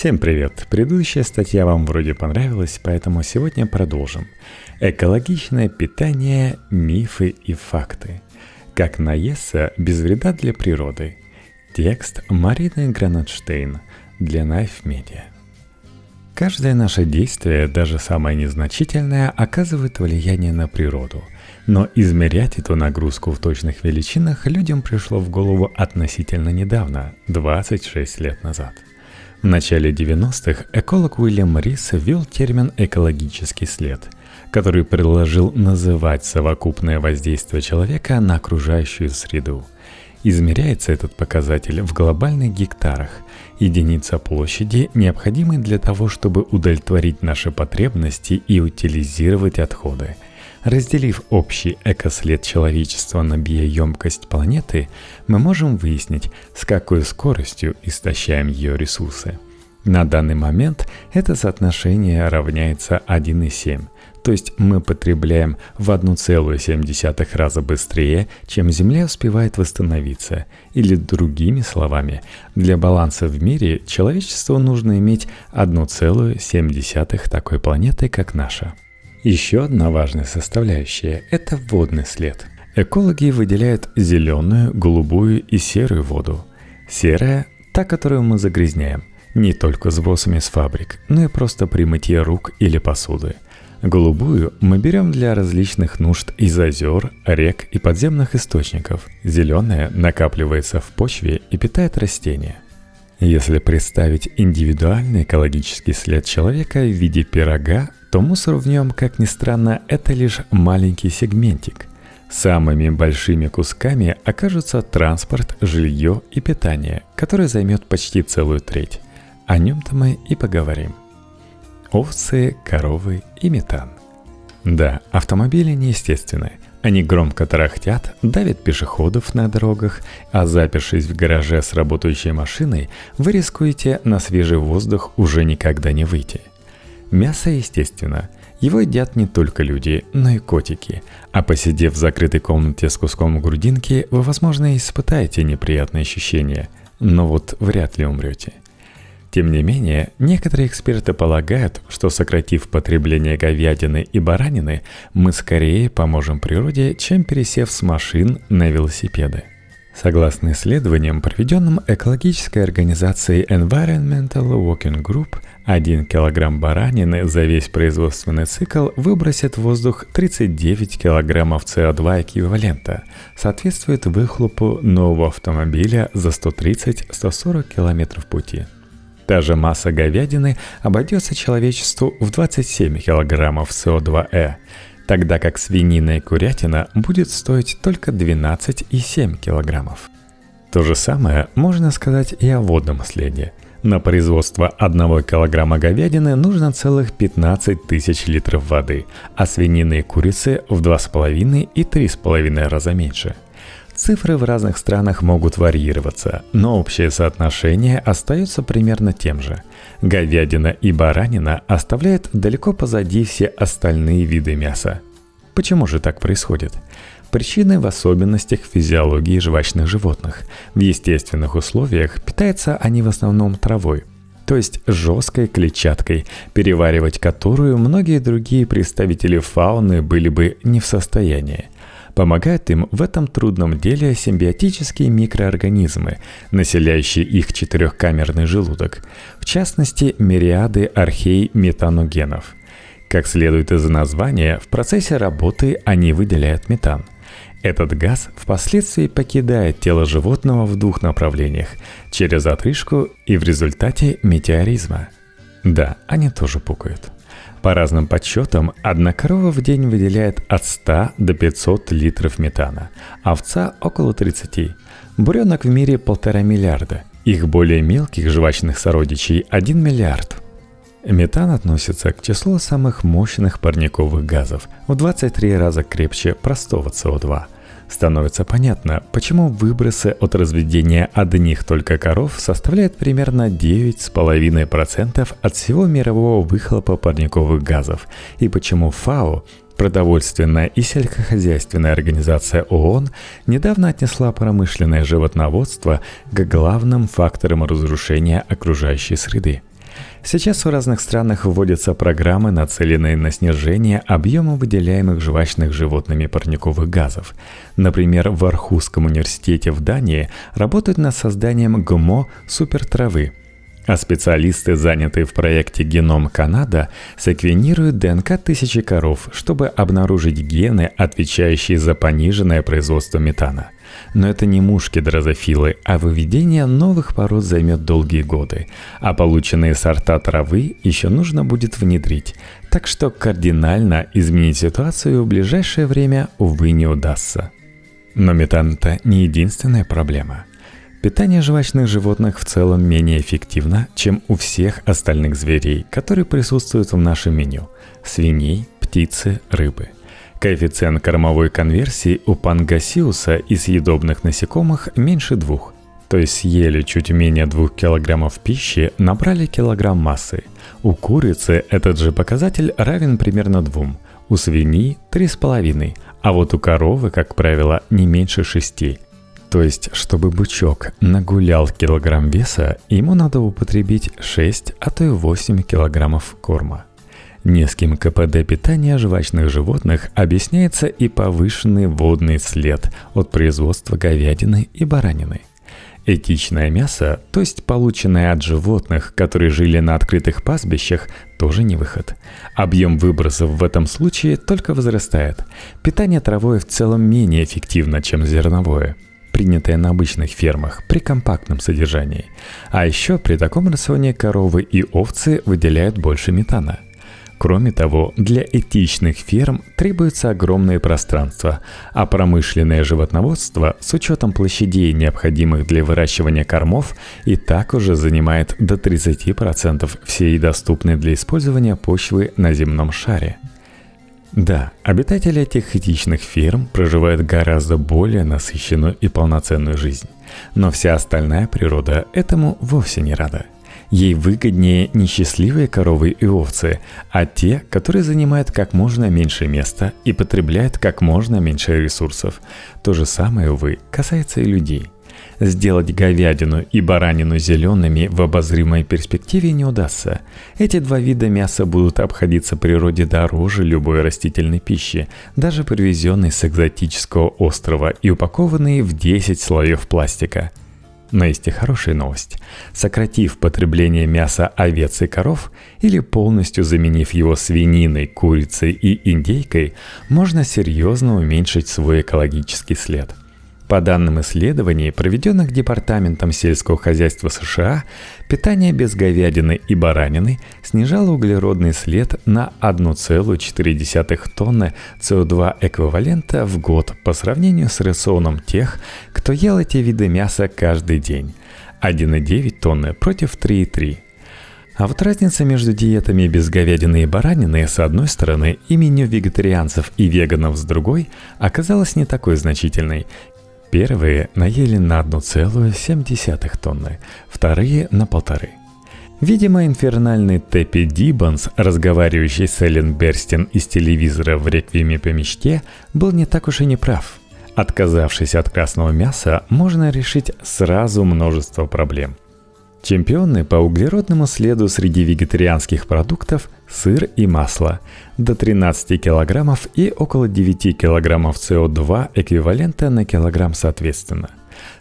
Всем привет! Предыдущая статья вам вроде понравилась, поэтому сегодня продолжим. Экологичное питание, мифы и факты. Как наесться без вреда для природы. Текст Марины Гранатштейн для Knife Media. Каждое наше действие, даже самое незначительное, оказывает влияние на природу. Но измерять эту нагрузку в точных величинах людям пришло в голову относительно недавно, 26 лет назад. В начале 90-х эколог Уильям Рис ввел термин «экологический след», который предложил называть совокупное воздействие человека на окружающую среду – Измеряется этот показатель в глобальных гектарах, единица площади, необходимой для того, чтобы удовлетворить наши потребности и утилизировать отходы. Разделив общий экослед человечества на биоемкость планеты, мы можем выяснить, с какой скоростью истощаем ее ресурсы. На данный момент это соотношение равняется 1,7, то есть мы потребляем в 1,7 раза быстрее, чем Земля успевает восстановиться. Или другими словами, для баланса в мире человечеству нужно иметь 1,7 такой планеты, как наша. Еще одна важная составляющая – это водный след. Экологи выделяют зеленую, голубую и серую воду. Серая – та, которую мы загрязняем, не только сбросами с фабрик, но и просто при мытье рук или посуды – Голубую мы берем для различных нужд из озер, рек и подземных источников. Зеленая накапливается в почве и питает растения. Если представить индивидуальный экологический след человека в виде пирога, то мусор в нем, как ни странно, это лишь маленький сегментик. Самыми большими кусками окажутся транспорт, жилье и питание, которое займет почти целую треть. О нем-то мы и поговорим овцы, коровы и метан. Да, автомобили неестественны. Они громко тарахтят, давят пешеходов на дорогах, а запершись в гараже с работающей машиной, вы рискуете на свежий воздух уже никогда не выйти. Мясо, естественно, его едят не только люди, но и котики. А посидев в закрытой комнате с куском грудинки, вы, возможно, испытаете неприятные ощущения, но вот вряд ли умрете – тем не менее, некоторые эксперты полагают, что сократив потребление говядины и баранины, мы скорее поможем природе, чем пересев с машин на велосипеды. Согласно исследованиям, проведенным экологической организацией Environmental Working Group, 1 килограмм баранины за весь производственный цикл выбросит в воздух 39 килограммов СО2 эквивалента, соответствует выхлопу нового автомобиля за 130-140 километров пути. Та же масса говядины обойдется человечеству в 27 килограммов СО2Э, тогда как свинина и курятина будет стоить только 12,7 килограммов. То же самое можно сказать и о водном следе. На производство 1 килограмма говядины нужно целых 15 тысяч литров воды, а свинины и курицы в 2,5 и 3,5 раза меньше – Цифры в разных странах могут варьироваться, но общее соотношение остается примерно тем же. Говядина и баранина оставляют далеко позади все остальные виды мяса. Почему же так происходит? Причины в особенностях физиологии жвачных животных. В естественных условиях питаются они в основном травой, то есть жесткой клетчаткой, переваривать которую многие другие представители фауны были бы не в состоянии – Помогают им в этом трудном деле симбиотические микроорганизмы, населяющие их четырехкамерный желудок, в частности, мириады архей метаногенов. Как следует из названия, в процессе работы они выделяют метан. Этот газ впоследствии покидает тело животного в двух направлениях – через отрыжку и в результате метеоризма. Да, они тоже пукают. По разным подсчетам, одна корова в день выделяет от 100 до 500 литров метана, овца – около 30. Буренок в мире – полтора миллиарда. Их более мелких жвачных сородичей – 1 миллиард. Метан относится к числу самых мощных парниковых газов, в 23 раза крепче простого СО2 – Становится понятно, почему выбросы от разведения одних только коров составляют примерно 9,5% от всего мирового выхлопа парниковых газов, и почему ФАО, Продовольственная и сельскохозяйственная организация ООН недавно отнесла промышленное животноводство к главным факторам разрушения окружающей среды. Сейчас в разных странах вводятся программы, нацеленные на снижение объема выделяемых жвачных животными парниковых газов. Например, в Архузском университете в Дании работают над созданием ГМО супертравы – а специалисты, занятые в проекте «Геном Канада», секвенируют ДНК тысячи коров, чтобы обнаружить гены, отвечающие за пониженное производство метана. Но это не мушки дрозофилы, а выведение новых пород займет долгие годы, а полученные сорта травы еще нужно будет внедрить, так что кардинально изменить ситуацию в ближайшее время, увы, не удастся. Но метан – это не единственная проблема – Питание жвачных животных в целом менее эффективно, чем у всех остальных зверей, которые присутствуют в нашем меню – свиней, птицы, рыбы. Коэффициент кормовой конверсии у пангасиуса и съедобных насекомых меньше двух. То есть съели чуть менее 2 кг пищи, набрали килограмм массы. У курицы этот же показатель равен примерно 2, у свиньи – 3,5, а вот у коровы, как правило, не меньше 6 то есть, чтобы бычок нагулял килограмм веса, ему надо употребить 6, а то и 8 килограммов корма. Низким КПД питания жвачных животных объясняется и повышенный водный след от производства говядины и баранины. Этичное мясо, то есть полученное от животных, которые жили на открытых пастбищах, тоже не выход. Объем выбросов в этом случае только возрастает. Питание травой в целом менее эффективно, чем зерновое – принятое на обычных фермах при компактном содержании. А еще при таком рационе коровы и овцы выделяют больше метана. Кроме того, для этичных ферм требуется огромное пространство, а промышленное животноводство с учетом площадей, необходимых для выращивания кормов, и так уже занимает до 30% всей доступной для использования почвы на земном шаре – да, обитатели этих этичных ферм проживают гораздо более насыщенную и полноценную жизнь. Но вся остальная природа этому вовсе не рада. Ей выгоднее не счастливые коровы и овцы, а те, которые занимают как можно меньше места и потребляют как можно меньше ресурсов. То же самое, увы, касается и людей – Сделать говядину и баранину зелеными в обозримой перспективе не удастся. Эти два вида мяса будут обходиться природе дороже любой растительной пищи, даже привезенной с экзотического острова и упакованные в 10 слоев пластика. Но есть и хорошая новость. Сократив потребление мяса овец и коров или полностью заменив его свининой, курицей и индейкой, можно серьезно уменьшить свой экологический след – по данным исследований, проведенных Департаментом сельского хозяйства США, питание без говядины и баранины снижало углеродный след на 1,4 тонны СО2 эквивалента в год по сравнению с рационом тех, кто ел эти виды мяса каждый день – 1,9 тонны против 3,3. А вот разница между диетами без говядины и баранины с одной стороны и меню вегетарианцев и веганов с другой оказалась не такой значительной, Первые наели на 1,7 тонны, вторые на полторы. Видимо, инфернальный Теппи Дибанс, разговаривающий с Эллен Берстин из телевизора в «Реквиеме по мечте», был не так уж и не прав. Отказавшись от красного мяса, можно решить сразу множество проблем – Чемпионы по углеродному следу среди вегетарианских продуктов – сыр и масло – до 13 килограммов и около 9 килограммов СО2 эквивалента на килограмм соответственно.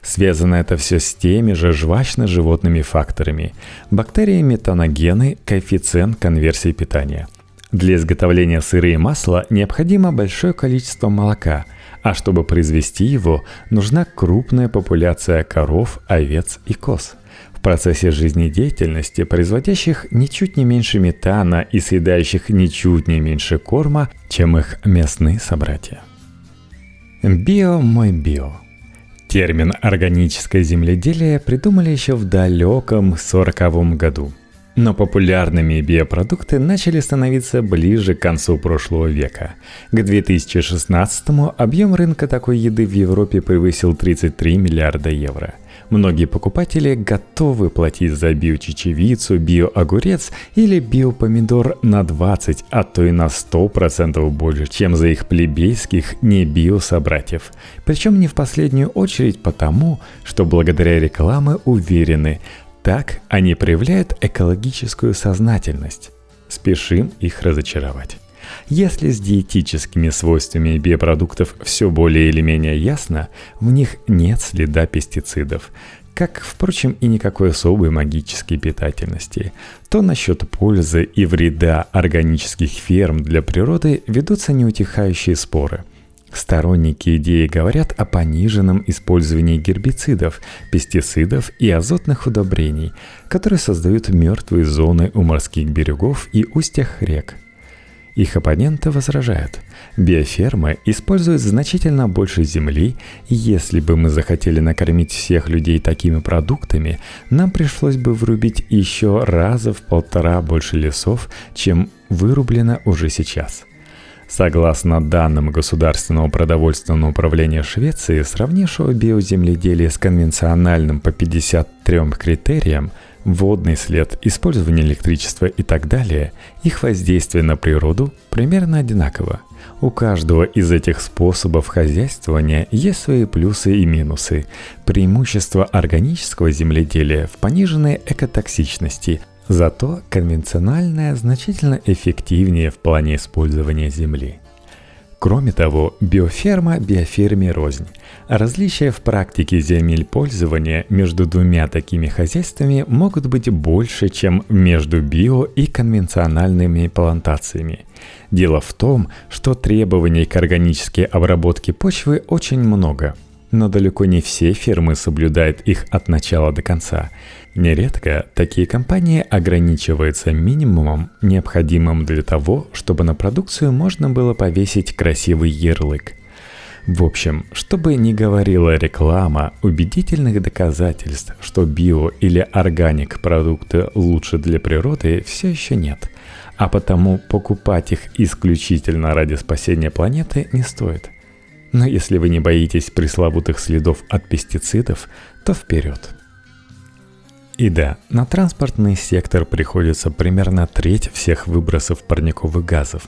Связано это все с теми же жвачно-животными факторами – бактерии метаногены, коэффициент конверсии питания. Для изготовления сыра и масла необходимо большое количество молока, а чтобы произвести его, нужна крупная популяция коров, овец и коз – в процессе жизнедеятельности, производящих ничуть не меньше метана и съедающих ничуть не меньше корма, чем их местные собратья. Био мой био. Термин «органическое земледелие» придумали еще в далеком 40 году. Но популярными биопродукты начали становиться ближе к концу прошлого века. К 2016 объем рынка такой еды в Европе превысил 33 миллиарда евро – Многие покупатели готовы платить за биочечевицу, биоогурец или биопомидор на 20, а то и на 100% больше, чем за их плебейских не биособратьев. Причем не в последнюю очередь потому, что благодаря рекламе уверены, Так они проявляют экологическую сознательность. Спешим их разочаровать. Если с диетическими свойствами биопродуктов все более или менее ясно, в них нет следа пестицидов, как, впрочем, и никакой особой магической питательности, то насчет пользы и вреда органических ферм для природы ведутся неутихающие споры. Сторонники идеи говорят о пониженном использовании гербицидов, пестицидов и азотных удобрений, которые создают мертвые зоны у морских берегов и устьях рек – их оппоненты возражают. Биофермы используют значительно больше земли, и если бы мы захотели накормить всех людей такими продуктами, нам пришлось бы вырубить еще раза в полтора больше лесов, чем вырублено уже сейчас. Согласно данным Государственного продовольственного управления Швеции, сравнившего биоземледелие с конвенциональным по 53 критериям – водный след, использование электричества и так далее, их воздействие на природу примерно одинаково. У каждого из этих способов хозяйствования есть свои плюсы и минусы. Преимущество органического земледелия в пониженной экотоксичности, зато конвенциональное значительно эффективнее в плане использования земли. Кроме того, биоферма биоферме рознь. Различия в практике земель пользования между двумя такими хозяйствами могут быть больше, чем между био и конвенциональными плантациями. Дело в том, что требований к органической обработке почвы очень много – но далеко не все фирмы соблюдают их от начала до конца. Нередко такие компании ограничиваются минимумом, необходимым для того, чтобы на продукцию можно было повесить красивый ярлык. В общем, чтобы не говорила реклама, убедительных доказательств, что био или органик продукты лучше для природы, все еще нет. А потому покупать их исключительно ради спасения планеты не стоит – но если вы не боитесь пресловутых следов от пестицидов, то вперед. И да, на транспортный сектор приходится примерно треть всех выбросов парниковых газов.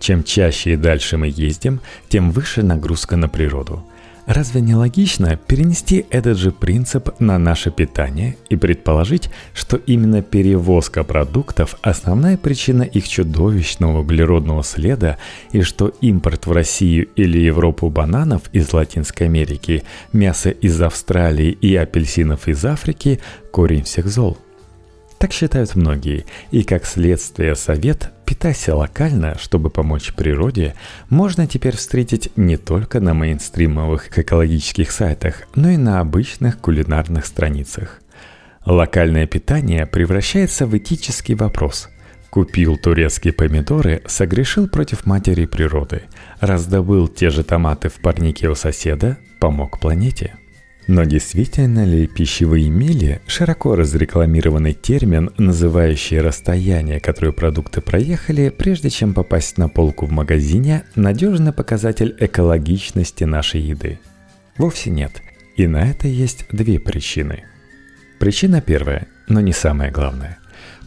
Чем чаще и дальше мы ездим, тем выше нагрузка на природу – Разве не логично перенести этот же принцип на наше питание и предположить, что именно перевозка продуктов – основная причина их чудовищного углеродного следа и что импорт в Россию или Европу бананов из Латинской Америки, мясо из Австралии и апельсинов из Африки – корень всех зол? Так считают многие, и как следствие совет «Питайся локально, чтобы помочь природе» можно теперь встретить не только на мейнстримовых экологических сайтах, но и на обычных кулинарных страницах. Локальное питание превращается в этический вопрос – Купил турецкие помидоры, согрешил против матери природы. Раздобыл те же томаты в парнике у соседа, помог планете – но действительно ли пищевые мили – широко разрекламированный термин, называющий расстояние, которое продукты проехали, прежде чем попасть на полку в магазине, надежный показатель экологичности нашей еды? Вовсе нет. И на это есть две причины. Причина первая, но не самая главная.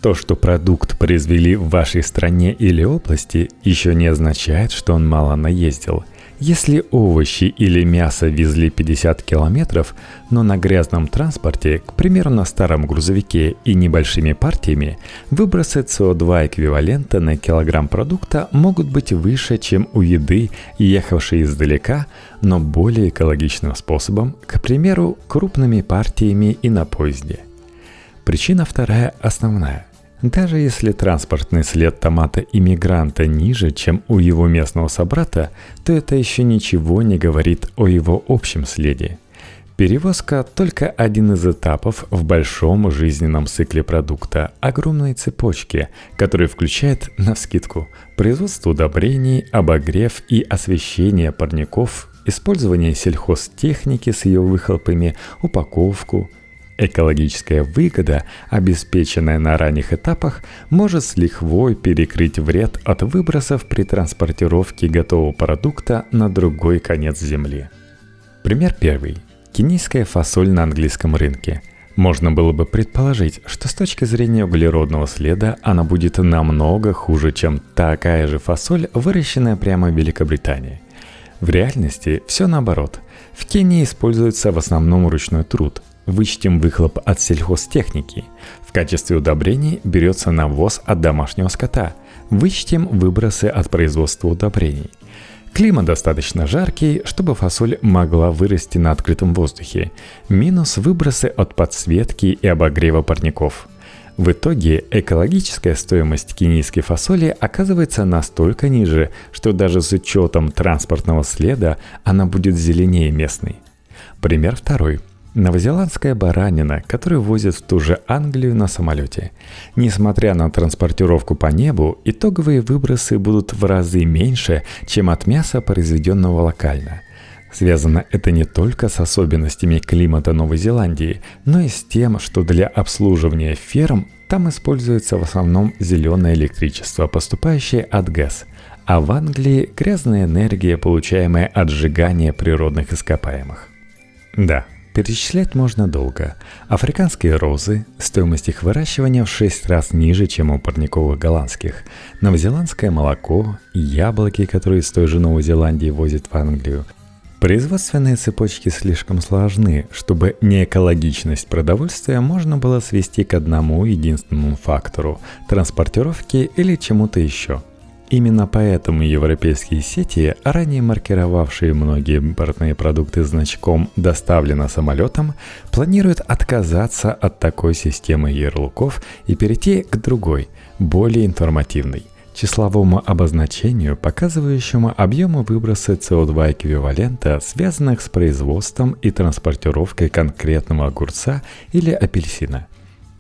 То, что продукт произвели в вашей стране или области, еще не означает, что он мало наездил – если овощи или мясо везли 50 километров, но на грязном транспорте, к примеру на старом грузовике и небольшими партиями, выбросы СО2 эквивалента на килограмм продукта могут быть выше, чем у еды, ехавшей издалека, но более экологичным способом, к примеру, крупными партиями и на поезде. Причина вторая основная. Даже если транспортный след томата иммигранта ниже, чем у его местного собрата, то это еще ничего не говорит о его общем следе. Перевозка – только один из этапов в большом жизненном цикле продукта, огромной цепочки, который включает, на вскидку, производство удобрений, обогрев и освещение парников, использование сельхозтехники с ее выхлопами, упаковку, Экологическая выгода, обеспеченная на ранних этапах, может с лихвой перекрыть вред от выбросов при транспортировке готового продукта на другой конец Земли. Пример первый. Кенийская фасоль на английском рынке. Можно было бы предположить, что с точки зрения углеродного следа она будет намного хуже, чем такая же фасоль, выращенная прямо в Великобритании. В реальности все наоборот. В Кении используется в основном ручной труд – Вычтем выхлоп от сельхозтехники. В качестве удобрений берется навоз от домашнего скота. Вычтем выбросы от производства удобрений. Климат достаточно жаркий, чтобы фасоль могла вырасти на открытом воздухе. Минус выбросы от подсветки и обогрева парников – в итоге экологическая стоимость кенийской фасоли оказывается настолько ниже, что даже с учетом транспортного следа она будет зеленее местной. Пример второй. Новозеландская баранина, которую возят в ту же Англию на самолете. Несмотря на транспортировку по небу, итоговые выбросы будут в разы меньше, чем от мяса, произведенного локально. Связано это не только с особенностями климата Новой Зеландии, но и с тем, что для обслуживания ферм там используется в основном зеленое электричество, поступающее от ГЭС, а в Англии грязная энергия, получаемая от сжигания природных ископаемых. Да, перечислять можно долго. Африканские розы, стоимость их выращивания в 6 раз ниже, чем у парниковых голландских. Новозеландское молоко, яблоки, которые из той же Новой Зеландии возят в Англию, Производственные цепочки слишком сложны, чтобы неэкологичность продовольствия можно было свести к одному единственному фактору – транспортировке или чему-то еще. Именно поэтому европейские сети, ранее маркировавшие многие импортные продукты значком «доставлено самолетом», планируют отказаться от такой системы ярлыков и перейти к другой, более информативной – числовому обозначению, показывающему объемы выброса СО2 эквивалента, связанных с производством и транспортировкой конкретного огурца или апельсина.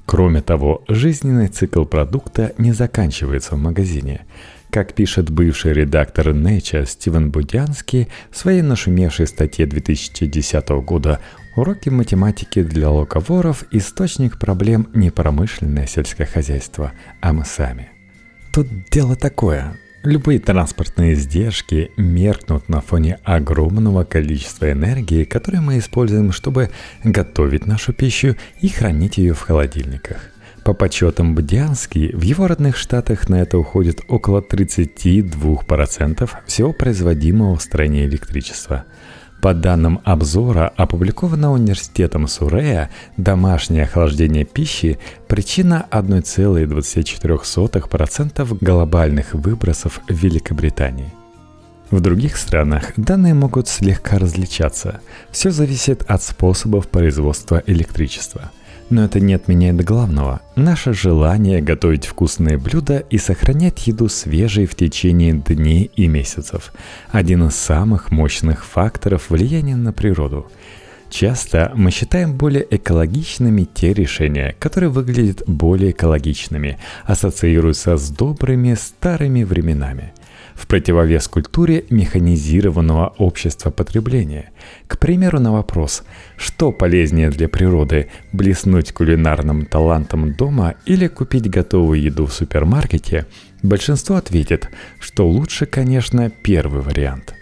Кроме того, жизненный цикл продукта не заканчивается в магазине. Как пишет бывший редактор Nature Стивен Будянский в своей нашумевшей статье 2010 года «Уроки математики для локоворов. Источник проблем не промышленное сельское хозяйство, а мы сами». Тут дело такое. Любые транспортные издержки меркнут на фоне огромного количества энергии, которое мы используем, чтобы готовить нашу пищу и хранить ее в холодильниках. По подсчетам Бдянски, в его родных штатах на это уходит около 32% всего производимого в стране электричества – по данным обзора, опубликованного университетом Сурея, домашнее охлаждение пищи – причина 1,24% глобальных выбросов в Великобритании. В других странах данные могут слегка различаться. Все зависит от способов производства электричества – но это не отменяет главного – наше желание готовить вкусные блюда и сохранять еду свежей в течение дней и месяцев. Один из самых мощных факторов влияния на природу. Часто мы считаем более экологичными те решения, которые выглядят более экологичными, ассоциируются с добрыми старыми временами – в противовес культуре механизированного общества потребления. К примеру, на вопрос, что полезнее для природы – блеснуть кулинарным талантом дома или купить готовую еду в супермаркете, большинство ответит, что лучше, конечно, первый вариант.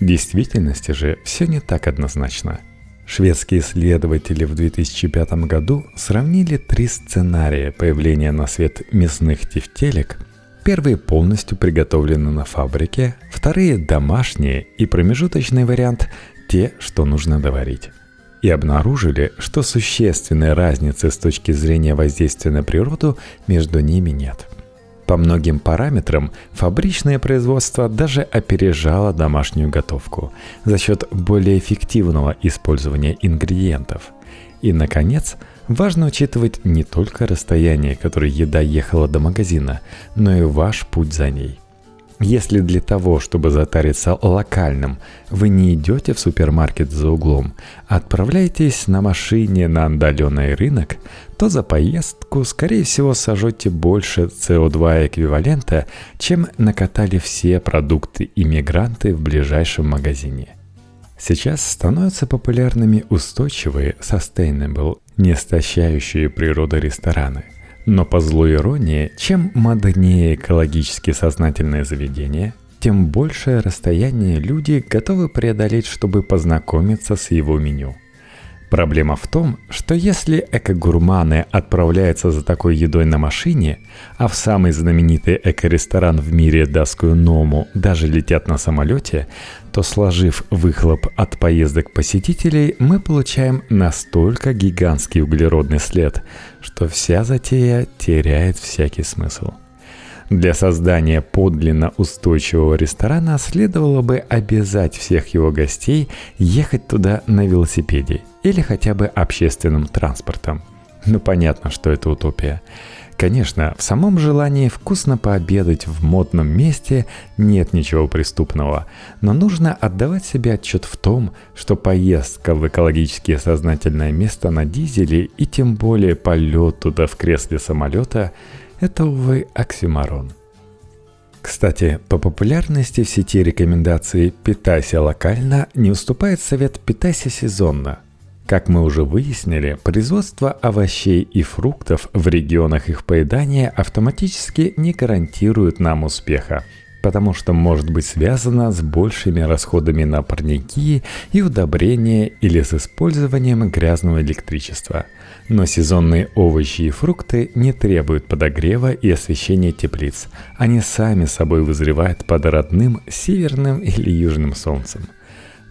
В действительности же все не так однозначно – Шведские исследователи в 2005 году сравнили три сценария появления на свет мясных тефтелек – Первые полностью приготовлены на фабрике, вторые домашние и промежуточный вариант – те, что нужно доварить. И обнаружили, что существенной разницы с точки зрения воздействия на природу между ними нет. По многим параметрам фабричное производство даже опережало домашнюю готовку за счет более эффективного использования ингредиентов. И, наконец, – Важно учитывать не только расстояние, которое еда ехала до магазина, но и ваш путь за ней. Если для того, чтобы затариться локальным, вы не идете в супермаркет за углом, а отправляетесь на машине на отдаленный рынок, то за поездку, скорее всего, сожжете больше СО2 эквивалента, чем накатали все продукты иммигранты в ближайшем магазине – Сейчас становятся популярными устойчивые, sustainable, не истощающие природы рестораны. Но по злой иронии, чем моднее экологически сознательное заведение, тем большее расстояние люди готовы преодолеть, чтобы познакомиться с его меню. Проблема в том, что если эко-гурманы отправляются за такой едой на машине, а в самый знаменитый эко-ресторан в мире Дасскую Ному даже летят на самолете, то сложив выхлоп от поездок посетителей, мы получаем настолько гигантский углеродный след, что вся затея теряет всякий смысл. Для создания подлинно устойчивого ресторана следовало бы обязать всех его гостей ехать туда на велосипеде или хотя бы общественным транспортом. Ну понятно, что это утопия. Конечно, в самом желании вкусно пообедать в модном месте нет ничего преступного, но нужно отдавать себе отчет в том, что поездка в экологически сознательное место на дизеле и тем более полет туда в кресле самолета – это, увы, оксимарон. Кстати, по популярности в сети рекомендации «питайся локально» не уступает совет «питайся сезонно». Как мы уже выяснили, производство овощей и фруктов в регионах их поедания автоматически не гарантирует нам успеха, потому что может быть связано с большими расходами на парники и удобрения или с использованием грязного электричества – но сезонные овощи и фрукты не требуют подогрева и освещения теплиц. Они сами собой вызревают под родным северным или южным солнцем.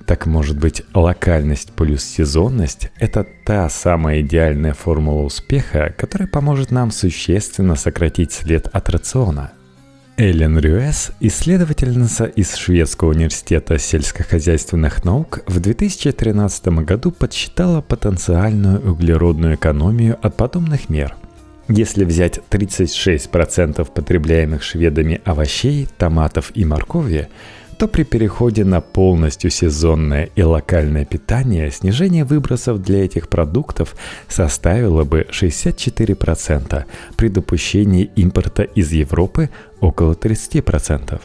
Так может быть, локальность плюс сезонность – это та самая идеальная формула успеха, которая поможет нам существенно сократить след от рациона – Эллен Рюэс, исследовательница из Шведского университета сельскохозяйственных наук, в 2013 году подсчитала потенциальную углеродную экономию от подобных мер. Если взять 36% потребляемых шведами овощей, томатов и моркови, то при переходе на полностью сезонное и локальное питание снижение выбросов для этих продуктов составило бы 64%, при допущении импорта из Европы около 30%.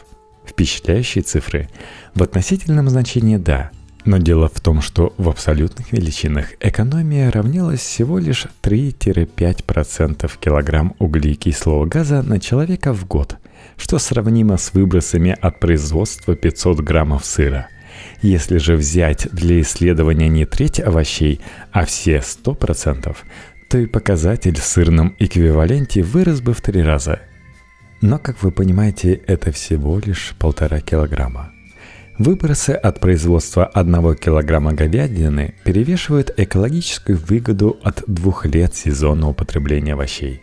Впечатляющие цифры. В относительном значении – да, но дело в том, что в абсолютных величинах экономия равнялась всего лишь 3-5% килограмм углекислого газа на человека в год – что сравнимо с выбросами от производства 500 граммов сыра. Если же взять для исследования не треть овощей, а все 100%, то и показатель в сырном эквиваленте вырос бы в три раза. Но, как вы понимаете, это всего лишь полтора килограмма. Выбросы от производства одного килограмма говядины перевешивают экологическую выгоду от двух лет сезонного потребления овощей.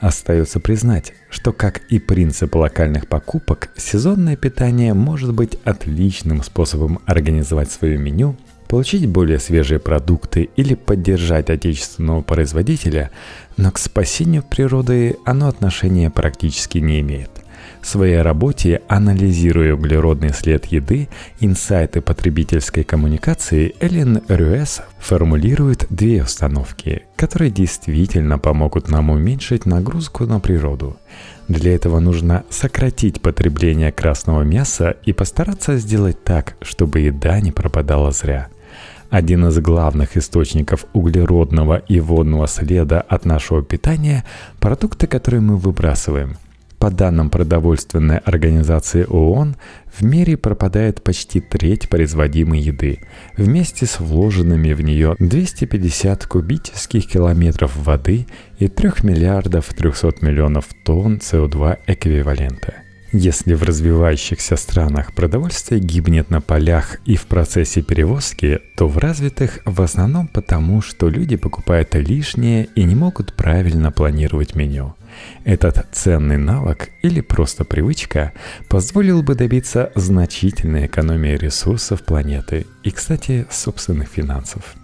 Остается признать, что, как и принцип локальных покупок, сезонное питание может быть отличным способом организовать свое меню, получить более свежие продукты или поддержать отечественного производителя, но к спасению природы оно отношения практически не имеет. В своей работе, анализируя углеродный след еды, инсайты потребительской коммуникации, Эллен Рюэс формулирует две установки, которые действительно помогут нам уменьшить нагрузку на природу. Для этого нужно сократить потребление красного мяса и постараться сделать так, чтобы еда не пропадала зря – один из главных источников углеродного и водного следа от нашего питания – продукты, которые мы выбрасываем – по данным продовольственной организации ООН, в мире пропадает почти треть производимой еды, вместе с вложенными в нее 250 кубических километров воды и 3 миллиардов 300 миллионов тонн СО2 эквивалента. Если в развивающихся странах продовольствие гибнет на полях и в процессе перевозки, то в развитых в основном потому, что люди покупают лишнее и не могут правильно планировать меню – этот ценный навык или просто привычка позволил бы добиться значительной экономии ресурсов планеты и, кстати, собственных финансов.